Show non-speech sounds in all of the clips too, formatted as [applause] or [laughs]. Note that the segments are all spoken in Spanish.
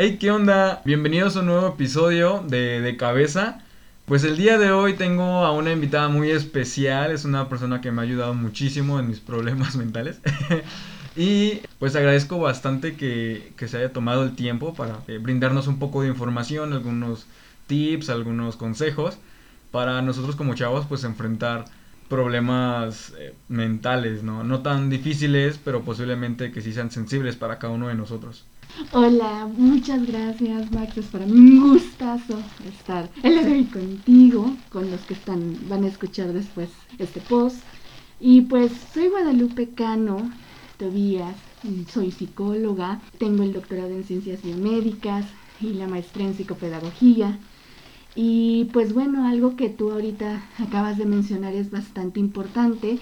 Hey, ¿qué onda? Bienvenidos a un nuevo episodio de, de Cabeza. Pues el día de hoy tengo a una invitada muy especial, es una persona que me ha ayudado muchísimo en mis problemas [laughs] mentales. [laughs] y pues agradezco bastante que, que, se haya tomado el tiempo para eh, brindarnos un poco de información, algunos tips, algunos consejos para nosotros como chavos pues enfrentar problemas eh, mentales, ¿no? No tan difíciles, pero posiblemente que sí sean sensibles para cada uno de nosotros. Hola, muchas gracias Max, es para mí un gustazo estar el día contigo, con los que están, van a escuchar después este post. Y pues soy Guadalupe Cano Tobías, soy psicóloga, tengo el doctorado en ciencias biomédicas y la maestría en psicopedagogía. Y pues bueno, algo que tú ahorita acabas de mencionar es bastante importante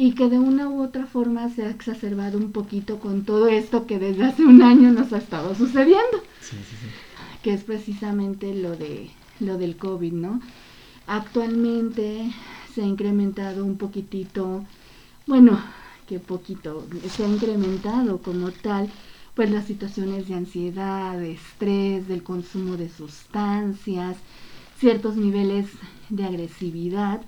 y que de una u otra forma se ha exacerbado un poquito con todo esto que desde hace un año nos ha estado sucediendo. Sí, sí, sí. Que es precisamente lo de lo del COVID, ¿no? Actualmente se ha incrementado un poquitito, bueno, que poquito, se ha incrementado como tal, pues las situaciones de ansiedad, de estrés, del consumo de sustancias, ciertos niveles de agresividad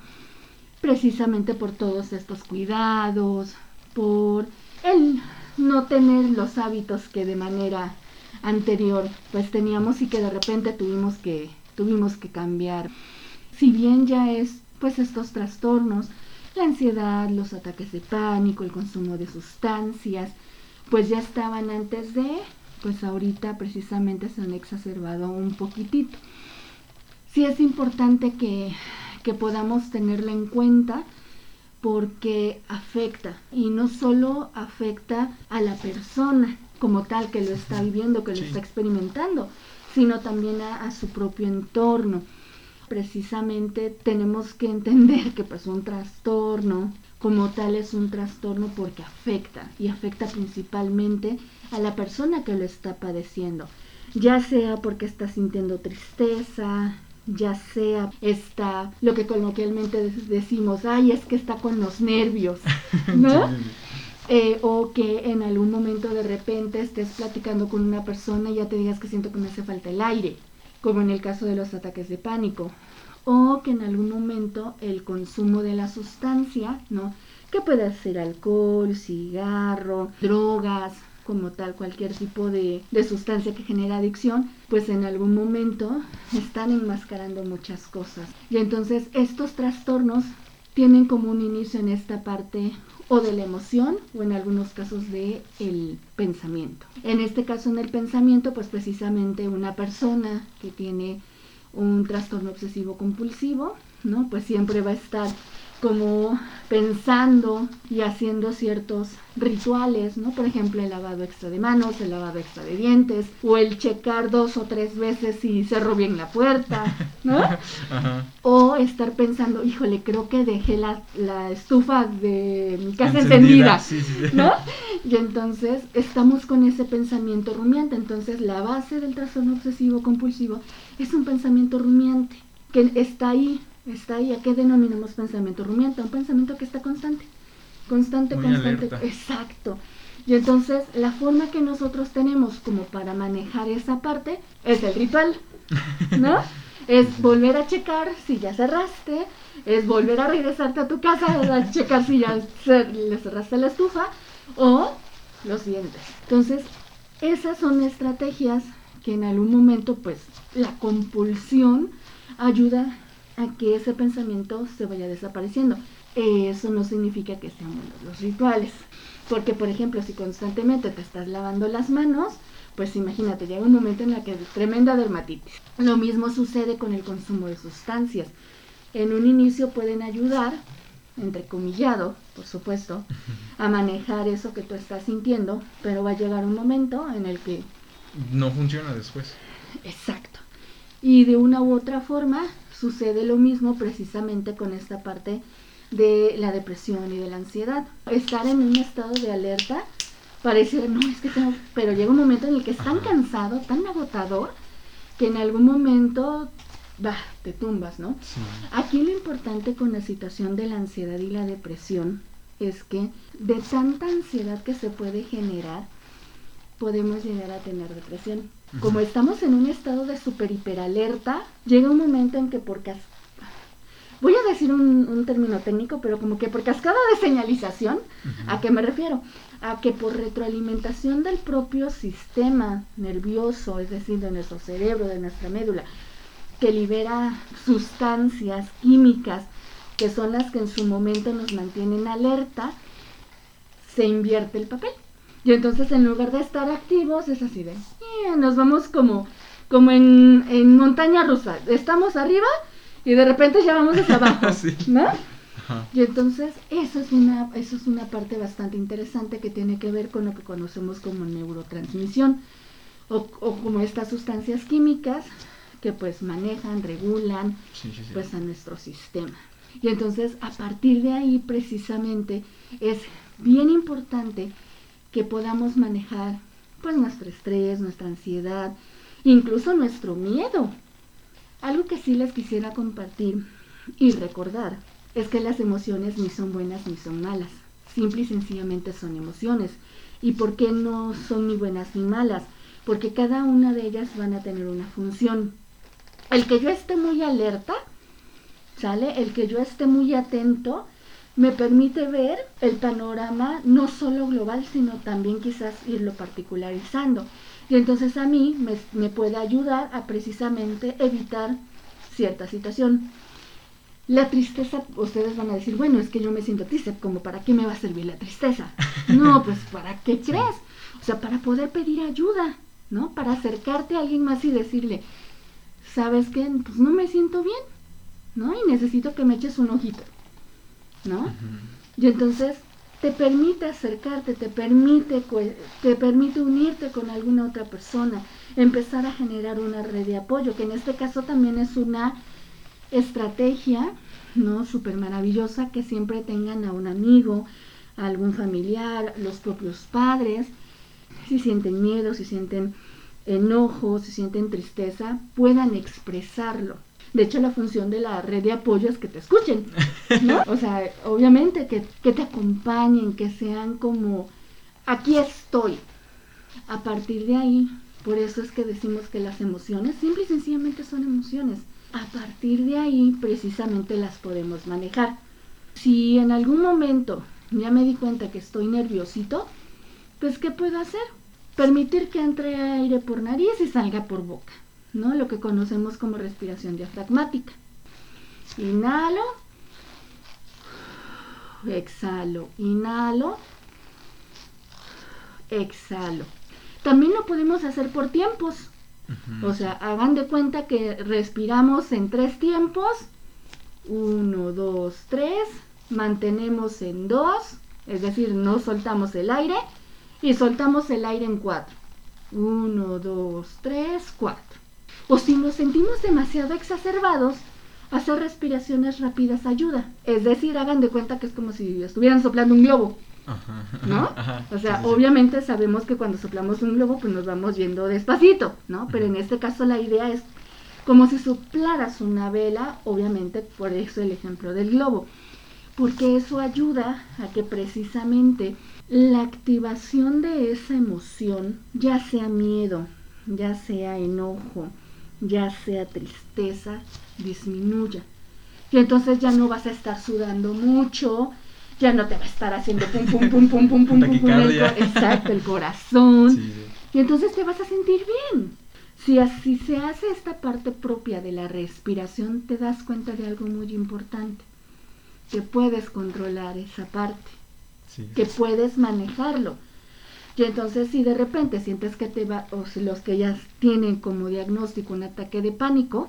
precisamente por todos estos cuidados, por el no tener los hábitos que de manera anterior pues teníamos y que de repente tuvimos que tuvimos que cambiar. Si bien ya es pues estos trastornos, la ansiedad, los ataques de pánico, el consumo de sustancias, pues ya estaban antes de, pues ahorita precisamente se han exacerbado un poquitito. Sí es importante que que podamos tenerla en cuenta porque afecta y no solo afecta a la persona como tal que lo está viviendo, que lo está experimentando, sino también a, su propio entorno. Precisamente tenemos que entender que pues un trastorno como tal es un trastorno porque afecta y afecta principalmente a la persona que lo está padeciendo, ya sea porque está sintiendo tristeza, ya sea está lo que coloquialmente decimos, ay, es que está con los nervios, [laughs] ¿no? Eh, o que en algún momento de repente estés platicando con una persona y ya te digas que siento que me hace falta el aire, como en el caso de los ataques de pánico, o que en algún momento el consumo de la sustancia, ¿no? Que puede ser alcohol, cigarro, drogas, como tal cualquier tipo de, sustancia que genera adicción, pues en algún momento están enmascarando muchas cosas. Y entonces estos trastornos tienen como un inicio en esta parte o de la emoción o en algunos casos de el pensamiento. En este caso en el pensamiento, pues precisamente una persona que tiene un trastorno obsesivo compulsivo, ¿no? Pues siempre va a estar como pensando y haciendo ciertos rituales, ¿no? Por ejemplo, el lavado extra de manos, el lavado extra de dientes, o el checar dos o tres veces si cerró bien la puerta, [laughs] ¿no? O estar pensando, híjole, creo que dejé la, estufa de mi casa encendida, ¿no? [laughs] Y entonces estamos con ese pensamiento rumiante. Entonces, la base del trastorno obsesivo compulsivo es un pensamiento rumiante que está ahí está ahí. ¿A qué denominamos pensamiento rumiante? Un pensamiento que está constante. Constante, constante. Exacto. Y entonces la forma que nosotros tenemos como para manejar esa parte es el ritual, ¿no? [laughs] es volver a checar si ya cerraste, es volver a regresarte a tu casa a checar si ya le cerraste la estufa o los dientes. Entonces, esas son estrategias que en algún momento, pues, la compulsión ayuda a que ese pensamiento se vaya desapareciendo. Eso no significa que sean los rituales. Porque, por ejemplo, si constantemente te estás lavando las manos, pues imagínate, llega un momento en el que tremenda dermatitis. Lo mismo sucede con el consumo de sustancias. En un inicio pueden ayudar, entrecomillado, por supuesto, a manejar eso que tú estás sintiendo, pero va a llegar un momento en el que... No funciona después. Exacto. Y de una u otra forma sucede lo mismo precisamente con esta parte de la depresión y de la ansiedad. Estar en un estado de alerta parece, no, es que tengo, pero llega un momento en el que es tan cansado, tan agotador, que en algún momento bah, te tumbas, ¿no? Aquí lo importante con la situación de la ansiedad y la depresión es que de tanta ansiedad que se puede generar, podemos llegar a tener depresión. Como estamos en un estado de super hiperalerta, llega un momento en que por cas voy a decir un, término técnico, pero como que por cascada de señalización, ¿a qué me refiero? A que por retroalimentación del propio sistema nervioso, es decir, de nuestro cerebro, de nuestra médula, que libera sustancias químicas que son las que en su momento nos mantienen alerta, se invierte el papel. Y entonces en lugar de estar activos es así de, eh, nos vamos como, como en, en montaña rusa. Estamos arriba y de repente ya vamos hacia abajo, [laughs] ¿no? Y entonces eso es una eso es una parte bastante interesante que tiene que ver con lo que conocemos como neurotransmisión o, como estas sustancias químicas que pues manejan, regulan pues a nuestro sistema. Y entonces a partir de ahí precisamente es bien importante que podamos manejar pues nuestro estrés, nuestra ansiedad, incluso nuestro miedo, algo que sí les quisiera compartir y recordar es que las emociones ni son buenas ni son malas. Simple y sencillamente son emociones. ¿Y por qué no son ni buenas ni malas? Porque cada una de ellas van a tener una función. El que yo esté muy alerta, ¿sale? El que yo esté muy atento, me permite ver el panorama no solo global, sino también quizás irlo particularizando. Y entonces a mí me, puede ayudar a precisamente evitar cierta situación. La tristeza, ustedes van a decir, bueno, es que yo me siento triste, como para qué me va a servir la tristeza. [laughs] No, pues para qué crees. O sea, para poder pedir ayuda, ¿no? Para acercarte a alguien más y decirle, ¿sabes qué? Pues no me siento bien, ¿no? Y necesito que me eches un ojito, ¿no? Y entonces te permite acercarte, te permite, te permite unirte con alguna otra persona, empezar a generar una red de apoyo, que en este caso también es una estrategia, ¿no? Súper maravillosa, que siempre tengan a un amigo, a algún familiar, los propios padres, si sienten miedo, si sienten enojo, si sienten tristeza, puedan expresarlo. De hecho, la función de la red de apoyo es que te escuchen, ¿no? [laughs] O sea, obviamente que, que te acompañen, que sean como, aquí estoy. A partir de ahí, por eso es que decimos que las emociones simple y sencillamente son emociones. A partir de ahí, precisamente las podemos manejar. Si en algún momento ya me di cuenta que estoy nerviosito, pues ¿qué puedo hacer? Permitir que entre aire por nariz y salga por boca. ¿No? Lo que conocemos como respiración diafragmática. Inhalo, exhalo, inhalo, exhalo. También lo podemos hacer por tiempos. O sea, hagan de cuenta que respiramos en tres tiempos. Uno, dos, tres. Mantenemos en dos. Es decir, no soltamos el aire. Y soltamos el aire en cuatro. Uno, dos, tres, cuatro. O si nos sentimos demasiado exacerbados, hacer respiraciones rápidas ayuda. Es decir, hagan de cuenta que es como si estuvieran soplando un globo. ¿No? [laughs] o sea, obviamente sabemos que cuando soplamos un globo, pues nos vamos yendo despacito, ¿no? Pero en este caso la idea es como si soplaras una vela, obviamente por eso el ejemplo del globo, porque eso ayuda a que precisamente la activación de esa emoción, ya sea miedo, ya sea enojo, ya sea tristeza, disminuya. Y entonces ya no vas a estar sudando mucho, ya no te va a estar haciendo pum, pum, pum, pum, pum, pum, pum, el, exacto, el corazón. Y entonces te vas a sentir bien. Si así se hace esta parte propia de la respiración, te das cuenta de algo muy importante, que puedes controlar esa parte, que puedes manejarlo y entonces si de repente sientes que te va, o si los que ya tienen como diagnóstico un ataque de pánico,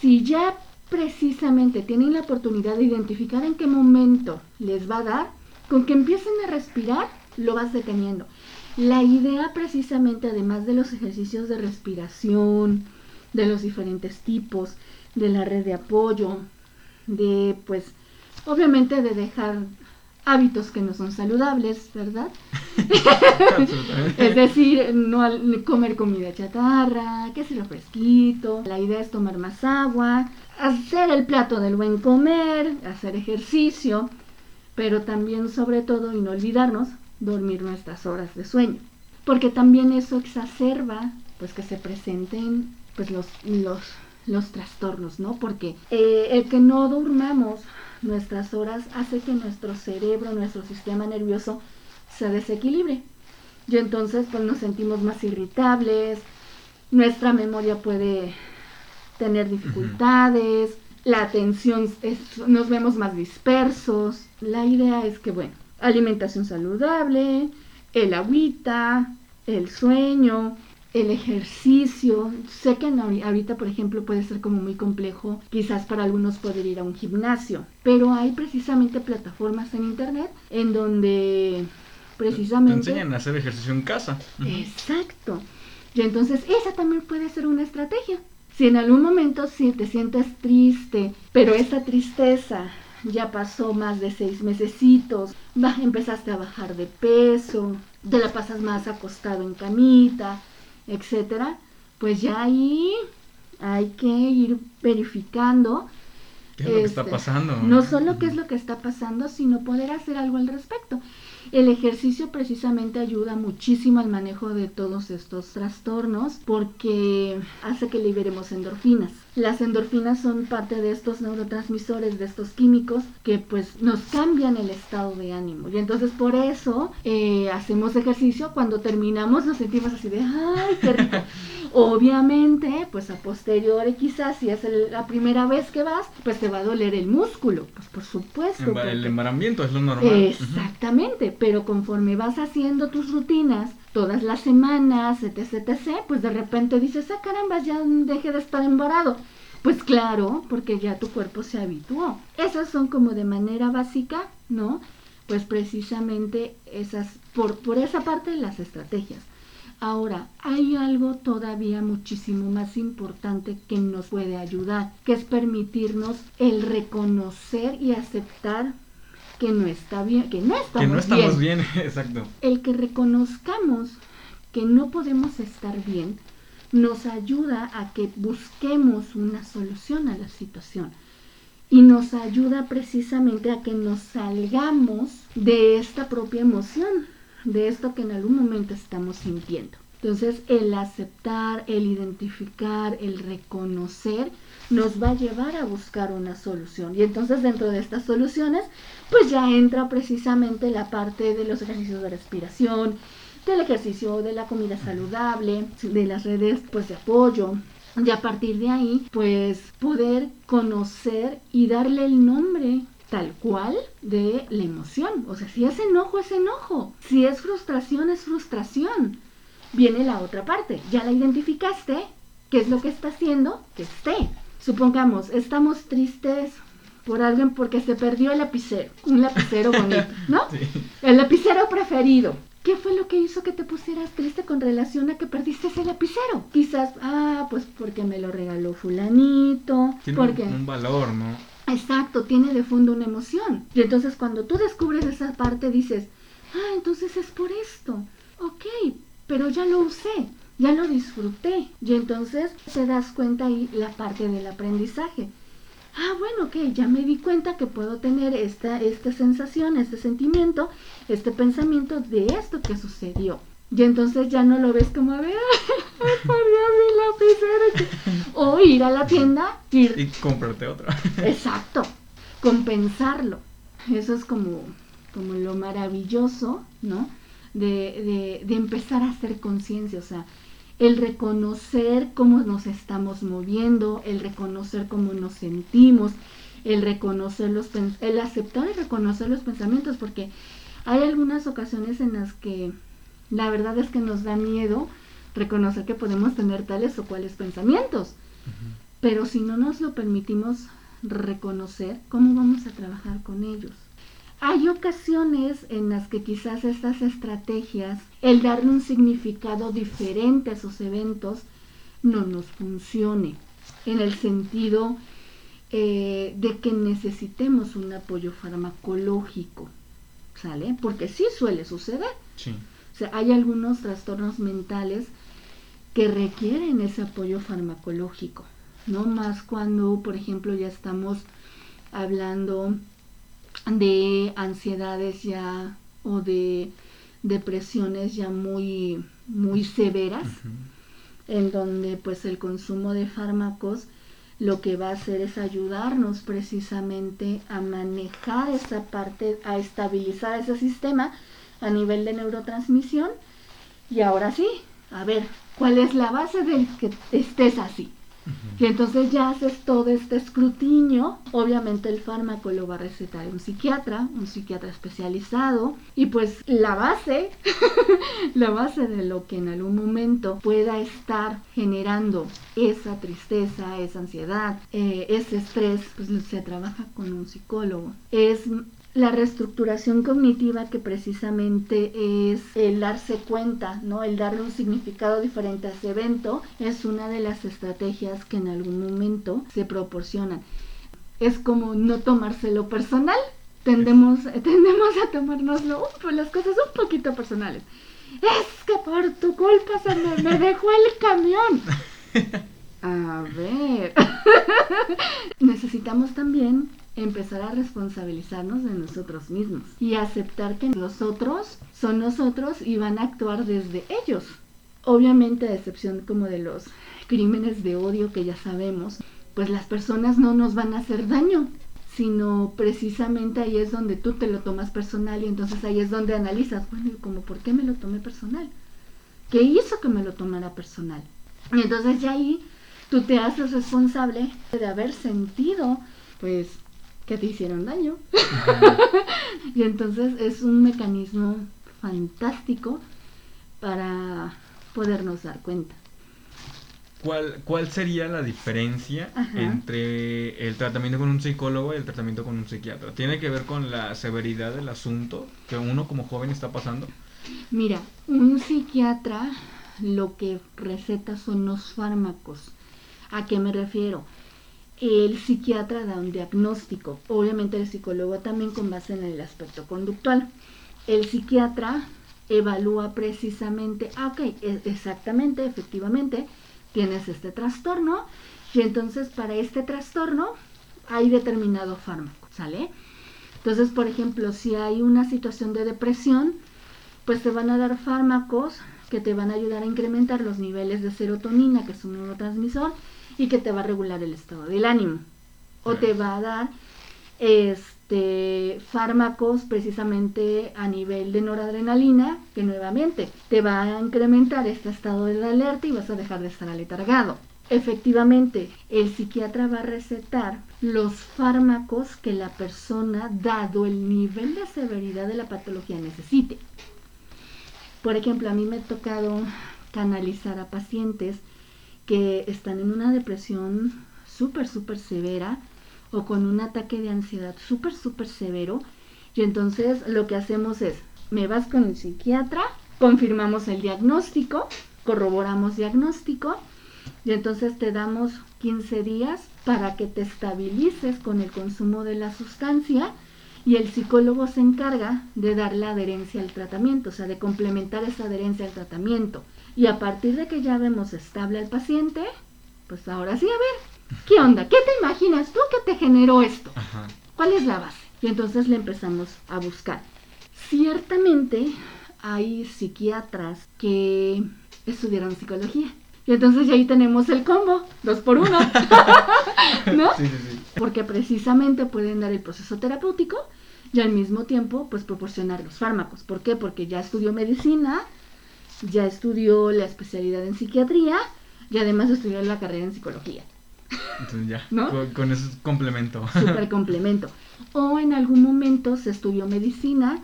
si ya precisamente tienen la oportunidad de identificar en qué momento les va a dar, con que empiecen a respirar, lo vas deteniendo. La idea precisamente, además de los ejercicios de respiración, de los diferentes tipos, de la red de apoyo, de pues obviamente de dejar hábitos que no son saludables, ¿verdad? [laughs] es decir, no comer comida chatarra, que lo fresquito, la idea es tomar más agua, hacer el plato del buen comer, hacer ejercicio, pero también sobre todo, y no olvidarnos, dormir nuestras horas de sueño. porque también eso exacerba pues que se presenten pues los, los, los trastornos, ¿no? Porque eh, el que no durmamos nuestras horas hace que nuestro cerebro, nuestro sistema nervioso se desequilibre. Y entonces pues nos sentimos más irritables, nuestra memoria puede tener dificultades, la atención, nos vemos más dispersos. La idea es que, bueno, alimentación saludable, el agüita, el sueño, el ejercicio. Sé que ahorita, por ejemplo, puede ser como muy complejo, quizás para algunos poder ir a un gimnasio, pero hay precisamente plataformas en internet en donde precisamente... Te enseñan a hacer ejercicio en casa. Exacto. Y entonces esa también puede ser una estrategia. Si en algún momento si te sientes triste, pero esa tristeza ya pasó más de seis mesecitos, empezaste a bajar de peso, te la pasas más acostado en camita, etcétera, pues ya ahí hay que ir verificando ¿Qué es lo que está este, pasando? No solo qué es lo que está pasando, sino poder hacer algo al respecto. El ejercicio precisamente ayuda muchísimo al manejo de todos estos trastornos porque hace que liberemos endorfinas. Las endorfinas son parte de estos neurotransmisores, de estos químicos que pues nos cambian el estado de ánimo. Y entonces por eso eh, hacemos ejercicio, cuando terminamos nos sentimos así de, ay, qué rico. [laughs] Obviamente, pues a posteriori quizás si es la primera vez que vas, pues te va a doler el músculo, pues por supuesto. El embaramiento es lo normal. Exactamente, pero conforme vas haciendo tus rutinas todas las semanas, etc, etc, pues de repente dices, ah caramba, ya deje de estar embarado. Pues claro, porque ya tu cuerpo se habituó. Esas son como de manera básica, ¿no? Pues precisamente esas, por, por esa parte las estrategias. Ahora, hay algo todavía muchísimo más importante que nos puede ayudar, que es permitirnos el reconocer y aceptar que no está bien, que no estamos, que no estamos bien. [laughs] exacto. El que reconozcamos que no podemos estar bien nos ayuda a que busquemos una solución a la situación y nos ayuda precisamente a que nos salgamos de esta propia emoción de esto que en algún momento estamos sintiendo. Entonces, el aceptar, el identificar, el reconocer, nos va a llevar a buscar una solución. Y entonces, dentro de estas soluciones, pues ya entra precisamente la parte de los ejercicios de respiración, del ejercicio de la comida saludable, de las redes pues de apoyo, y a partir de ahí, pues poder conocer y darle el nombre tal cual de la emoción. O sea, si es enojo, es enojo. Si es frustración, es frustración. Viene la otra parte. Ya la identificaste. ¿Qué es lo que está haciendo? Que esté. Supongamos, estamos tristes por alguien porque se perdió el lapicero. Un lapicero [laughs] bonito, ¿no? El lapicero preferido. ¿Qué fue lo que hizo que te pusieras triste con relación a que perdiste ese lapicero? Quizás, ah, pues porque me lo regaló fulanito. Tiene porque... un valor, ¿no? Exacto, tiene de fondo una emoción. Y entonces cuando tú descubres esa parte dices, ah, entonces es por esto. Ok, pero ya lo usé, ya lo disfruté. Y entonces te das cuenta ahí la parte del aprendizaje. Ah, bueno, ok, ya me di cuenta que puedo tener esta, esta sensación, este sentimiento, este pensamiento de esto que sucedió. Y entonces ya no lo ves como, a ver, mi lapicero. O ir a la tienda ir... y comprarte otra. Exacto, compensarlo. Eso es como, como lo maravilloso, ¿no? De, de, de empezar a hacer conciencia, o sea, el reconocer cómo nos estamos moviendo, el reconocer cómo nos sentimos, el reconocer los el aceptar y reconocer los pensamientos, porque hay algunas ocasiones en las que la verdad es que nos da miedo reconocer que podemos tener tales o cuales pensamientos. Pero si no nos lo permitimos reconocer, ¿cómo vamos a trabajar con ellos? Hay ocasiones en las que quizás estas estrategias, el darle un significado diferente a esos eventos, no nos funcione, en el sentido eh, de que necesitemos un apoyo farmacológico, ¿sale? Porque sí suele suceder. Sí hay algunos trastornos mentales que requieren ese apoyo farmacológico, no más cuando, por ejemplo, ya estamos hablando de ansiedades ya o de depresiones ya muy, muy severas, en donde pues el consumo de fármacos lo que va a hacer es ayudarnos precisamente a manejar esa parte, a estabilizar ese sistema a nivel de neurotransmisión. Y ahora sí, a ver, ¿cuál es la base de que estés así? Y entonces ya haces todo este escrutinio. Obviamente el fármaco lo va a recetar un psiquiatra, un psiquiatra especializado. Y pues la base, [laughs] la base de lo que en algún momento pueda estar generando esa tristeza, esa ansiedad, eh, ese estrés, pues se trabaja con un psicólogo. Es la reestructuración cognitiva que precisamente es el darse cuenta, ¿no? El darle un significado diferente a ese evento es una de las estrategias que en algún momento se proporcionan. Es como no tomárselo personal. Tendemos, [laughs] tendemos a tomárnoslo pues, las cosas un poquito personales. Es que por tu culpa se me, me dejó el camión. [laughs] A ver. [laughs] Necesitamos también empezar a responsabilizarnos de nosotros mismos y aceptar que los otros son nosotros y van a actuar desde ellos. Obviamente, a excepción como de los crímenes de odio que ya sabemos, pues las personas no nos van a hacer daño, sino precisamente ahí es donde tú te lo tomas personal y entonces ahí es donde analizas, bueno, como por qué me lo tomé personal? ¿Qué hizo que me lo tomara personal? Y entonces ya ahí tú te haces responsable de haber sentido pues que te hicieron daño. [laughs] y entonces es un mecanismo fantástico para podernos dar cuenta. ¿Cuál, ¿Cuál sería la diferencia entre el tratamiento con un psicólogo y el tratamiento con un psiquiatra? ¿Tiene que ver con la severidad del asunto que uno como joven está pasando? Mira, un psiquiatra lo que receta son los fármacos. ¿A qué me refiero? El psiquiatra da un diagnóstico, obviamente el psicólogo también con base en el aspecto conductual. El psiquiatra evalúa precisamente, ah, ok, e, exactamente, efectivamente, tienes este trastorno y entonces para este trastorno hay determinado fármaco, ¿sale? Entonces, por ejemplo, si hay una situación de depresión, pues te van a dar fármacos que te van a ayudar a incrementar los niveles de serotonina, que es un neurotransmisor, y que te va a regular el estado del ánimo. O te va a dar este fármacos precisamente a nivel de noradrenalina que nuevamente te va a incrementar este estado de alerta y vas a dejar de estar aletargado. Efectivamente, el psiquiatra va a recetar los fármacos que la persona, dado el nivel de severidad de la patología, necesite. Por ejemplo, a mí me ha tocado canalizar a pacientes que están en una depresión súper, súper severa o con un ataque de ansiedad súper, súper severo. Y entonces lo que hacemos es, me vas con el psiquiatra, confirmamos el diagnóstico, corroboramos diagnóstico y entonces te damos 15 días para que te estabilices con el consumo de la sustancia y el psicólogo se encarga de dar la adherencia al tratamiento, o sea, de complementar esa adherencia al tratamiento. Y a partir de que ya vemos estable al paciente, pues ahora sí, a ver, ¿qué onda? ¿Qué te imaginas tú que te generó esto? ¿Cuál es la base? Y entonces le empezamos a buscar. Ciertamente hay psiquiatras que estudiaron psicología. Y entonces ahí tenemos el combo, dos por uno. [laughs] ¿No? Sí, sí, sí. Porque precisamente pueden dar el proceso terapéutico y al mismo tiempo, pues proporcionar los fármacos. ¿Por qué? Porque ya estudió medicina, ya estudió la especialidad en psiquiatría y además estudió la carrera en psicología. Entonces ya, ¿no? con, ese complemento. Super [laughs] complemento. O en algún momento se estudió medicina,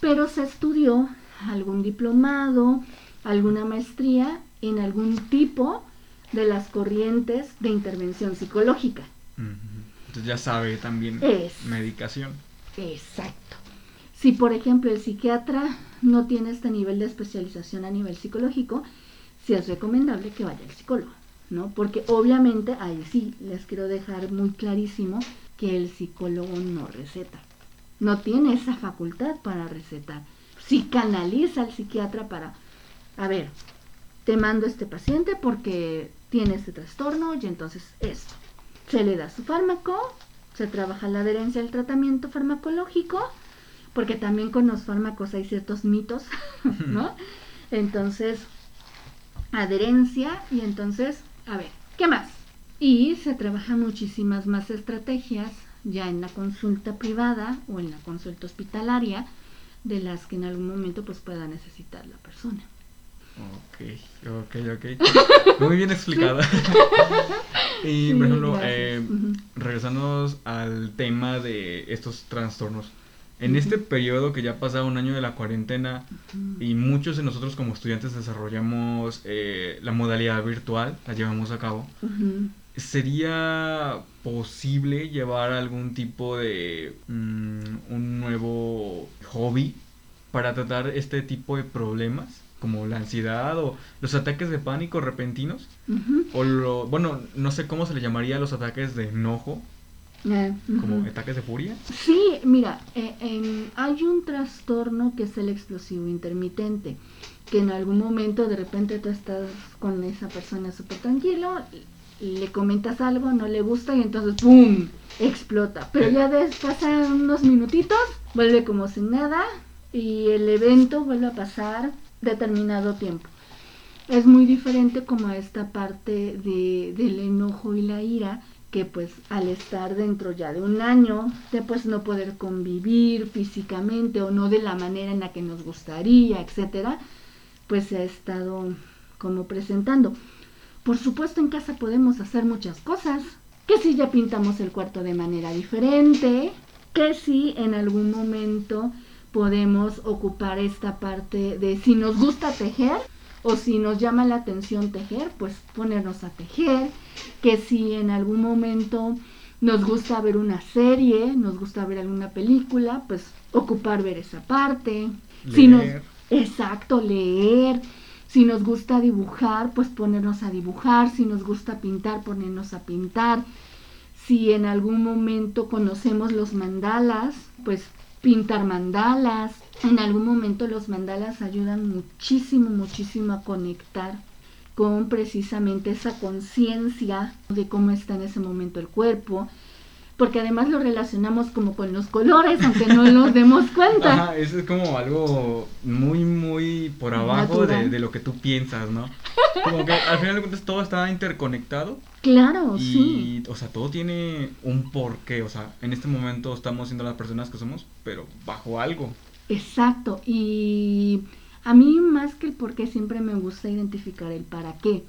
pero se estudió algún diplomado, alguna maestría en algún tipo de las corrientes de intervención psicológica. Entonces ya sabe también medicación. Exacto. Si por ejemplo el psiquiatra no tiene este nivel de especialización a nivel psicológico, sí es recomendable que vaya al psicólogo, ¿no? Porque obviamente ahí sí les quiero dejar muy clarísimo que el psicólogo no receta. No tiene esa facultad para recetar. Si canaliza al psiquiatra para, a ver, te mando este paciente porque tiene este trastorno y entonces esto. Se le da su fármaco, se trabaja la adherencia al tratamiento farmacológico, porque también con los fármacos hay ciertos mitos, ¿no? Entonces, adherencia y entonces, a ver, ¿qué más? Y se trabajan muchísimas más estrategias ya en la consulta privada o en la consulta hospitalaria de las que en algún momento pues pueda necesitar la persona. Ok, ok, ok. [laughs] Muy bien explicada. [laughs] y, por ejemplo, eh, regresando al tema de estos trastornos. En este periodo que ya ha pasado un año de la cuarentena y muchos de nosotros como estudiantes desarrollamos eh, la modalidad virtual, la llevamos a cabo, ¿sería posible llevar algún tipo de mm, un nuevo hobby para tratar este tipo de problemas? como la ansiedad o los ataques de pánico repentinos. O lo bueno no sé cómo se le llamaría los ataques de enojo eh, como ataques de furia sí mira eh, hay un trastorno que es el explosivo intermitente que en algún momento de repente tú estás con esa persona súper tranquilo le comentas algo no le gusta y entonces ¡pum! explota pero ya después pasan unos minutitos vuelve como sin nada y el evento vuelve a pasar determinado tiempo. Es muy diferente como esta parte de, del enojo y la ira, que pues al estar dentro ya de un año, de pues no poder convivir físicamente o no de la manera en la que nos gustaría, etcétera, pues se ha estado como presentando. Por supuesto en casa podemos hacer muchas cosas, que si ya pintamos el cuarto de manera diferente, que si en algún momento podemos ocupar esta parte de si nos gusta tejer o si nos llama la atención tejer, pues ponernos a tejer, que si en algún momento nos gusta ver una serie, nos gusta ver alguna película, pues ocupar ver esa parte. Si nos, exacto, leer. Si nos gusta dibujar, pues ponernos a dibujar. Si nos gusta pintar, ponernos a pintar. Si en algún momento conocemos los mandalas, pues pintar mandalas. En algún momento los mandalas ayudan muchísimo, muchísimo a conectar con precisamente esa conciencia de cómo está en ese momento el cuerpo, porque además lo relacionamos como con los colores, aunque no nos demos [laughs] cuenta. Ajá, eso es como algo muy, muy por abajo de, lo que tú piensas, ¿no? Como que al final de cuentas todo está interconectado. Claro, y, sí. O sea, todo tiene un porqué, o sea, en este momento estamos siendo las personas que somos, pero bajo algo. Exacto, y a mí más que el porqué siempre me gusta identificar el para qué,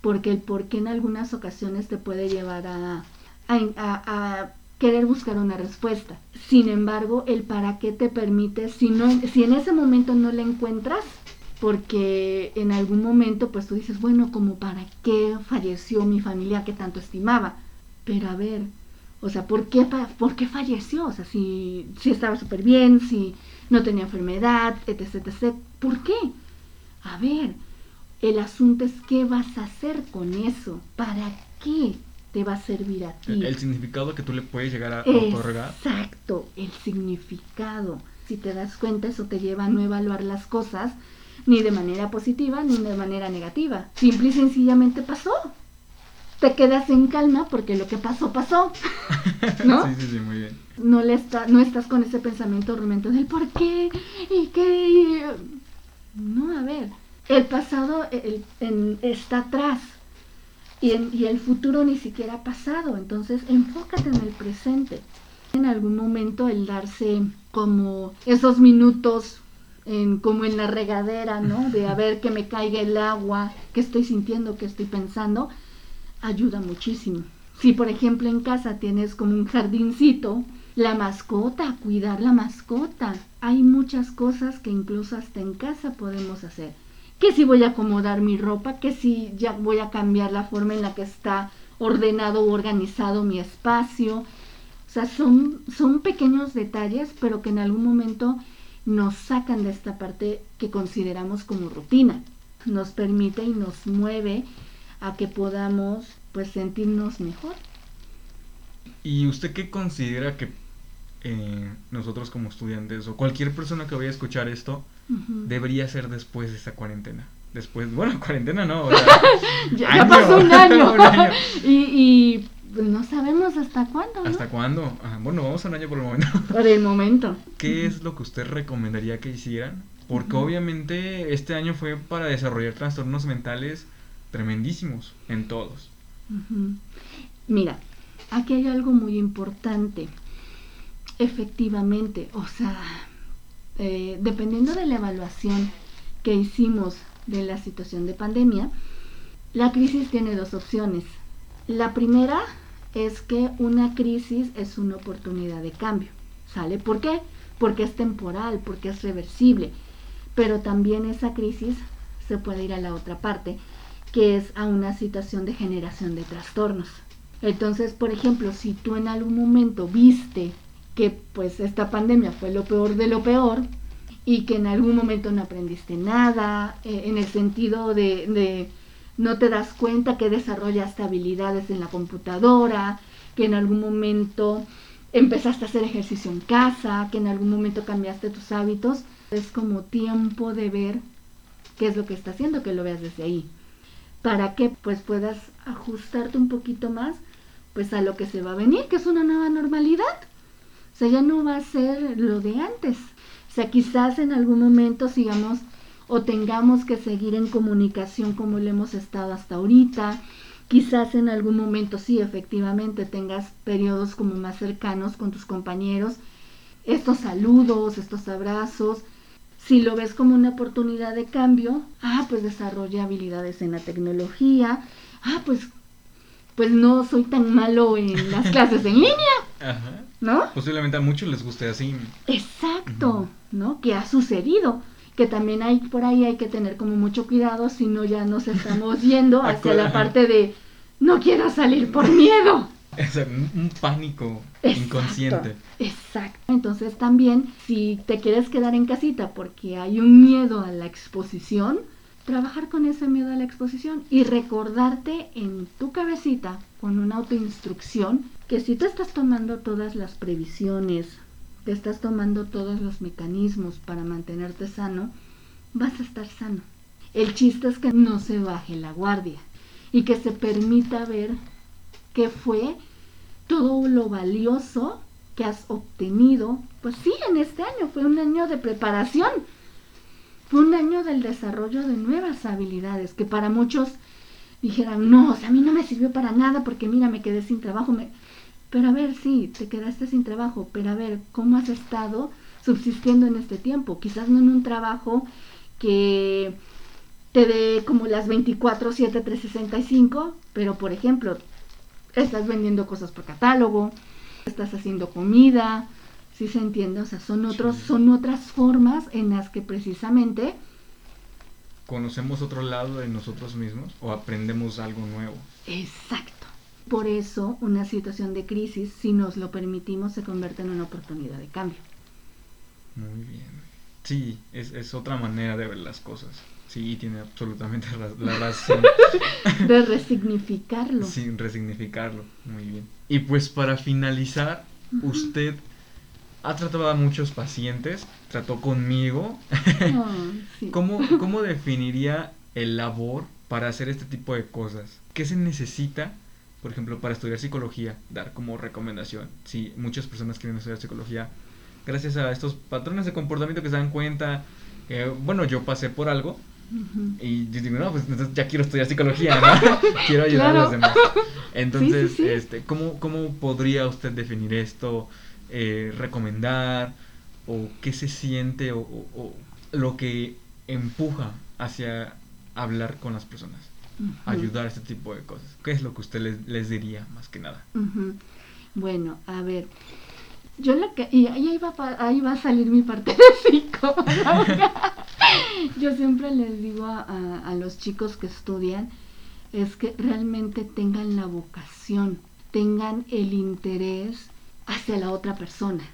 porque el porqué en algunas ocasiones te puede llevar a a, querer buscar una respuesta. Sin embargo, el para qué te permite, si, no, si en ese momento no la encuentras, porque en algún momento pues tú dices, bueno, como para qué falleció mi familia que tanto estimaba. Pero a ver, o sea, ¿por qué, ¿por qué falleció? O sea, si, si estaba súper bien, si no tenía enfermedad, etc, etc. ¿Por qué? A ver, el asunto es qué vas a hacer con eso, para qué te va a servir a ti. El, significado que tú le puedes llegar a otorgar. Exacto, el significado. Si te das cuenta, eso te lleva a no evaluar las cosas ni de manera positiva ni de manera negativa. Simple y sencillamente pasó. Te quedas en calma porque lo que pasó, pasó. [laughs] ¿No? sí, sí, sí, muy bien. No, le está, no estás con ese pensamiento rumento del por qué y qué. No, a ver. El pasado está atrás y, el futuro ni siquiera ha pasado. Entonces, enfócate en el presente. En algún momento el darse como esos minutos en, como en la regadera, ¿no? De a ver que me caiga el agua, qué estoy sintiendo, qué estoy pensando, ayuda muchísimo. Si por ejemplo en casa tienes como un jardincito, la mascota, cuidar la mascota. Hay muchas cosas que incluso hasta en casa podemos hacer que si voy a acomodar mi ropa, que si ya voy a cambiar la forma en la que está ordenado o organizado mi espacio. O sea, son, son pequeños detalles, pero que en algún momento nos sacan de esta parte que consideramos como rutina. Nos permite y nos mueve a que podamos pues sentirnos mejor. ¿Y usted qué considera que eh, nosotros como estudiantes o cualquier persona que vaya a escuchar esto debería ser después de esta cuarentena. Después, bueno, [laughs] cuarentena no. [laughs] ya, pasó un [laughs] año. y, pues no sabemos hasta cuándo. ¿no? ¿Hasta cuándo? Ah, bueno, vamos a un año por el momento. Por el momento. ¿Qué es lo que usted recomendaría que hicieran? Porque obviamente este año fue para desarrollar trastornos mentales tremendísimos en todos. Mira, aquí hay algo muy importante. Efectivamente, o sea, eh, dependiendo de la evaluación que hicimos de la situación de pandemia, la crisis tiene dos opciones. La primera es que una crisis es una oportunidad de cambio. ¿Sale? ¿Por qué? Porque es temporal, porque es reversible. Pero también esa crisis se puede ir a la otra parte, que es a una situación de generación de trastornos. Entonces, por ejemplo, si tú en algún momento viste que pues esta pandemia fue lo peor de lo peor y que en algún momento no aprendiste nada, eh, en el sentido de, de no te das cuenta que desarrollaste habilidades en la computadora, que en algún momento empezaste a hacer ejercicio en casa, que en algún momento cambiaste tus hábitos, es como tiempo de ver qué es lo que está haciendo, que lo veas desde ahí. Para que pues puedas ajustarte un poquito más pues a lo que se va a venir, que es una nueva normalidad. O sea, ya no va a ser lo de antes. O sea, quizás en algún momento sigamos o tengamos que seguir en comunicación como lo hemos estado hasta ahorita. Quizás en algún momento sí, efectivamente, tengas periodos como más cercanos con tus compañeros. Estos saludos, estos abrazos. Si lo ves como una oportunidad de cambio, ah, pues desarrolla habilidades en la tecnología. Ah, pues, pues no soy tan malo en las clases en línea, Ajá. ¿no? Posiblemente a muchos les guste así. Exacto, ¿no? Que ha sucedido. Que también hay por ahí hay que tener como mucho cuidado, si no ya nos estamos yendo hacia la parte de no quiero salir por miedo. Es un, pánico Exacto, inconsciente. Exacto. Entonces también, si te quieres quedar en casita porque hay un miedo a la exposición, trabajar con ese miedo a la exposición y recordarte en tu cabecita con una autoinstrucción que si te estás tomando todas las previsiones, te estás tomando todos los mecanismos para mantenerte sano, vas a estar sano. El chiste es que no se baje la guardia y que se permita ver qué fue todo lo valioso que has obtenido. Pues sí, en este año fue un año de preparación. Fue un año del desarrollo de nuevas habilidades que para muchos dijeran, no, o sea, a mí no me sirvió para nada porque mira, me quedé sin trabajo. Me... Pero a ver, sí, te quedaste sin trabajo, pero a ver, ¿cómo has estado subsistiendo en este tiempo? Quizás no en un trabajo que te dé como las 24, 7, 365, pero por ejemplo, estás vendiendo cosas por catálogo, estás haciendo comida, ¿sí se entiende? O sea, son otros, Sí. son otras formas en las que precisamente Conocemos otro lado de nosotros mismos o aprendemos algo nuevo. Exacto. Por eso una situación de crisis, si nos lo permitimos, se convierte en una oportunidad de cambio. Muy bien. Sí, es, es otra manera de ver las cosas. Sí, tiene absolutamente la [laughs] razón. De resignificarlo. Sin resignificarlo. Muy bien. Y pues para finalizar, usted ha tratado a muchos pacientes, trató conmigo. [laughs] Sí. ¿Cómo, [laughs] ¿Cómo definiría el labor para hacer este tipo de cosas? ¿Qué se necesita, por ejemplo, para estudiar psicología? Dar como recomendación. Si muchas personas quieren estudiar psicología, gracias a estos patrones de comportamiento que se dan cuenta, que, bueno, yo pasé por algo Y yo digo, no, pues entonces ya quiero estudiar psicología, ¿no? [laughs] quiero ayudar a los demás. Entonces, Sí, sí, sí. Este, ¿cómo, ¿cómo podría usted definir esto? Eh, ¿Recomendar? ¿O qué se siente? O, o- o lo que empuja hacia hablar con las personas? Ayudar a este tipo de cosas. ¿Qué es lo que usted les, les diría más que nada? Bueno, a ver. Yo lo que. Y ahí va, ahí va a salir mi parte de psicóloga. [laughs] Yo siempre les digo a, a- a los chicos que estudian es que realmente tengan la vocación, tengan el interés hacia la otra persona.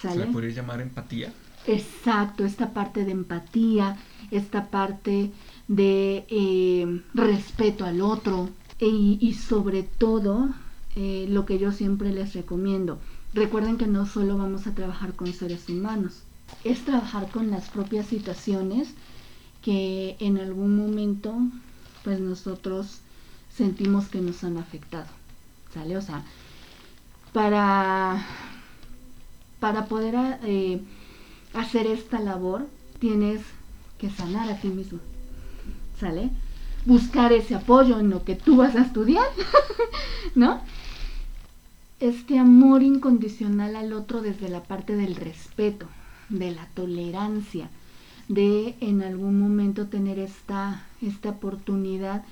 ¿Se ¿Sale? le podría llamar empatía? Exacto, esta parte de empatía, esta parte de eh, respeto al otro y, y sobre todo eh, lo que yo siempre les recomiendo. Recuerden que no solo vamos a trabajar con seres humanos, es trabajar con las propias situaciones que en algún momento pues nosotros sentimos que nos han afectado. ¿sale? O sea, para, para poder eh, hacer esta labor tienes que sanar a ti mismo, ¿sale? Buscar ese apoyo en lo que tú vas a estudiar, [laughs] ¿no? Este amor incondicional al otro desde la parte del respeto, de la tolerancia, de en algún momento tener esta, esta oportunidad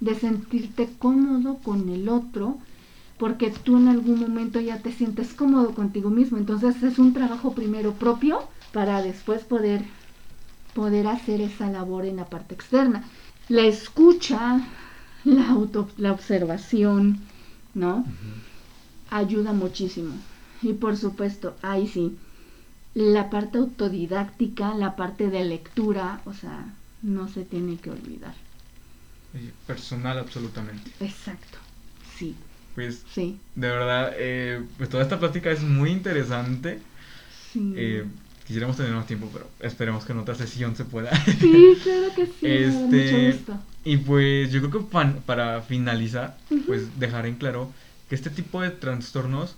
de sentirte cómodo con el otro, porque tú en algún momento ya te sientes cómodo contigo mismo. Entonces es un trabajo primero propio para después poder, poder hacer esa labor en la parte externa. La escucha, la, auto, la observación, ¿no? Ayuda muchísimo. Y por supuesto, ahí sí, la parte autodidáctica, la parte de lectura, o sea, no se tiene que olvidar. Personal absolutamente. Exacto, sí. Pues, sí. de verdad, eh, pues toda esta plática es muy interesante. Sí. Eh, quisiéramos tener más tiempo, pero esperemos que en otra sesión se pueda. Sí, [laughs] claro que sí. este, Y pues yo creo que para finalizar, pues dejar en claro que este tipo de trastornos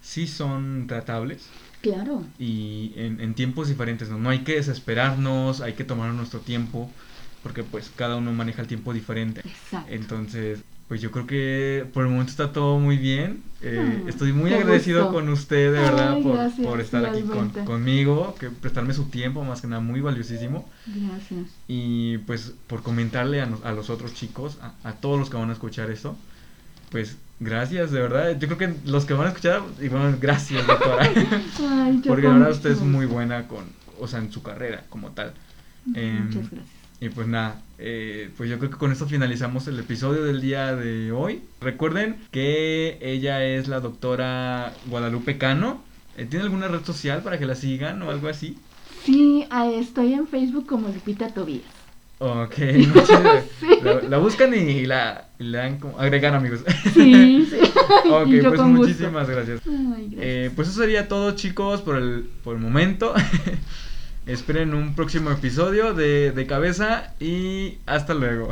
sí son tratables. Claro. Y en, en, tiempos diferentes, ¿no? No hay que desesperarnos, hay que tomar nuestro tiempo, porque pues cada uno maneja el tiempo diferente. Exacto. Entonces, pues yo creo que por el momento está todo muy bien. Eh, ah, estoy muy agradecido con usted, de verdad, por, por, estar aquí con, conmigo, que prestarme su tiempo, más que nada, muy valiosísimo. Gracias. Y pues por comentarle a, a los otros chicos, a, a, todos los que van a escuchar esto, pues Gracias, de verdad. Yo creo que los que van a escuchar, y bueno, gracias, doctora. [laughs] Porque ahora usted es muy buena con, o sea, en su carrera como tal. Muchas em, gracias. Y pues nada, eh, pues yo creo que con esto finalizamos el episodio del día de hoy. Recuerden que ella es la doctora Guadalupe Cano. Eh, ¿Tiene alguna red social para que la sigan o algo así? Sí, estoy en Facebook como Lupita Tobías. Ok, [laughs] la, buscan y la, le dan como agregar amigos. Sí, sí. [laughs] ok, pues muchísimas gracias. Eh, pues eso sería todo chicos por el, por el momento. [laughs] Esperen un próximo episodio de, de cabeza y hasta luego.